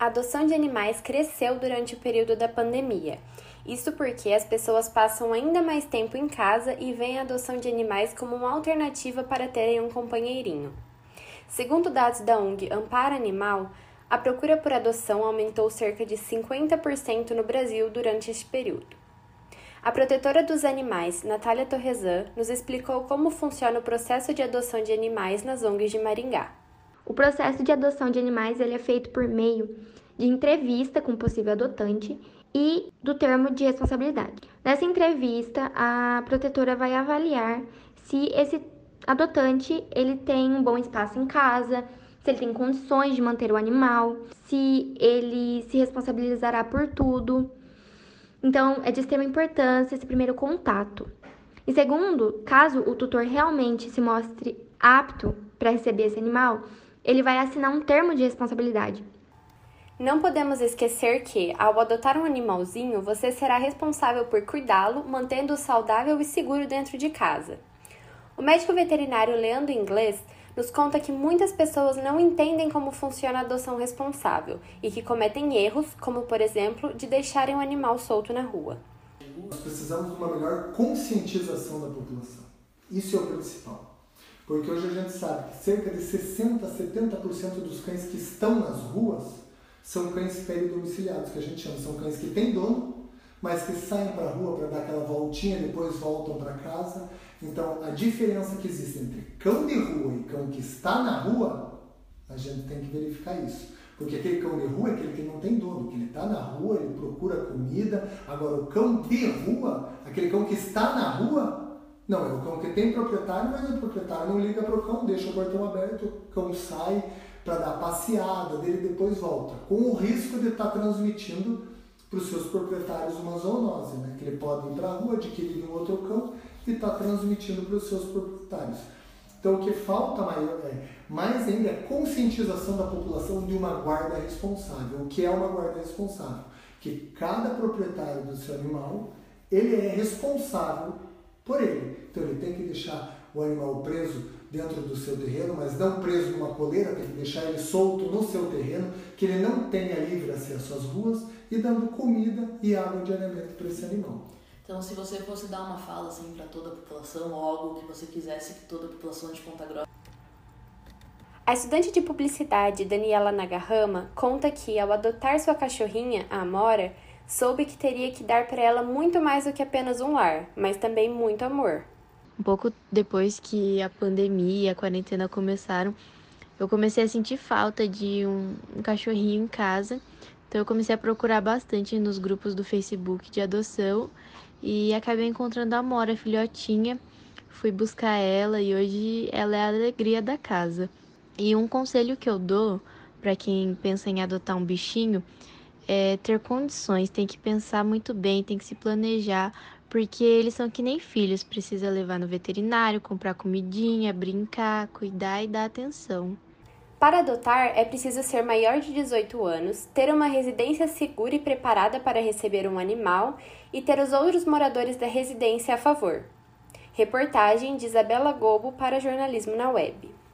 A adoção de animais cresceu durante o período da pandemia. Isso porque as pessoas passam ainda mais tempo em casa e veem a adoção de animais como uma alternativa para terem um companheirinho. Segundo dados da ONG Amparo Animal, a procura por adoção aumentou cerca de 50% no Brasil durante este período. A protetora dos animais, Natália Torresan, nos explicou como funciona o processo de adoção de animais nas ONGs de Maringá. O processo de adoção de animais ele é feito por meio de entrevista com o possível adotante e do termo de responsabilidade. Nessa entrevista, a protetora vai avaliar se esse adotante ele tem um bom espaço em casa, se ele tem condições de manter o animal, se ele se responsabilizará por tudo. Então, é de extrema importância esse primeiro contato. E segundo, caso o tutor realmente se mostre apto para receber esse animal, ele vai assinar um termo de responsabilidade. Não podemos esquecer que, ao adotar um animalzinho, você será responsável por cuidá-lo, mantendo-o saudável e seguro dentro de casa. O médico veterinário Leandro Inglês nos conta que muitas pessoas não entendem como funciona a adoção responsável e que cometem erros, como por exemplo, de deixarem um animal solto na rua. Nós precisamos de uma melhor conscientização da população. Isso é o principal. Porque hoje a gente sabe que cerca de 60 a 70% dos cães que estão nas ruas são cães peridomiciliados, que a gente chama. São cães que têm dono, mas que saem para a rua para dar aquela voltinha depois voltam para casa. Então, a diferença que existe entre cão de rua e cão que está na rua, a gente tem que verificar isso. Porque aquele cão de rua é aquele que não tem dono, que ele está na rua, ele procura comida. Agora, o cão de rua, aquele cão que está na rua, não, é o cão que tem proprietário, mas o proprietário não liga para o cão, deixa o portão aberto, o cão sai para dar passeada dele depois volta, com o risco de estar tá transmitindo para os seus proprietários uma zoonose, né? que ele pode ir para a rua, adquirir um outro cão e estar tá transmitindo para os seus proprietários. Então, o que falta maior, é, mais ainda é conscientização da população de uma guarda responsável. O que é uma guarda responsável? Que cada proprietário do seu animal, ele é responsável por ele. Então, ele tem que deixar o animal preso dentro do seu terreno, mas não preso numa coleira, tem que deixar ele solto no seu terreno, que ele não tenha livre acesso às ruas e dando comida e água diariamente para esse animal. Então, se você fosse dar uma fala assim para toda a população ou algo que você quisesse que toda a população de Ponta Grossa a estudante de publicidade Daniela Nagarrama conta que, ao adotar sua cachorrinha, a Amora, soube que teria que dar para ela muito mais do que apenas um lar, mas também muito amor. Um pouco depois que a pandemia e a quarentena começaram, eu comecei a sentir falta de um, um cachorrinho em casa. Então eu comecei a procurar bastante nos grupos do Facebook de adoção e acabei encontrando a Mora, filhotinha. Fui buscar ela e hoje ela é a alegria da casa. E um conselho que eu dou para quem pensa em adotar um bichinho é ter condições, tem que pensar muito bem, tem que se planejar, porque eles são que nem filhos, precisa levar no veterinário, comprar comidinha, brincar, cuidar e dar atenção. Para adotar, é preciso ser maior de 18 anos, ter uma residência segura e preparada para receber um animal e ter os outros moradores da residência a favor. Reportagem de Isabela Gobo para Jornalismo na Web.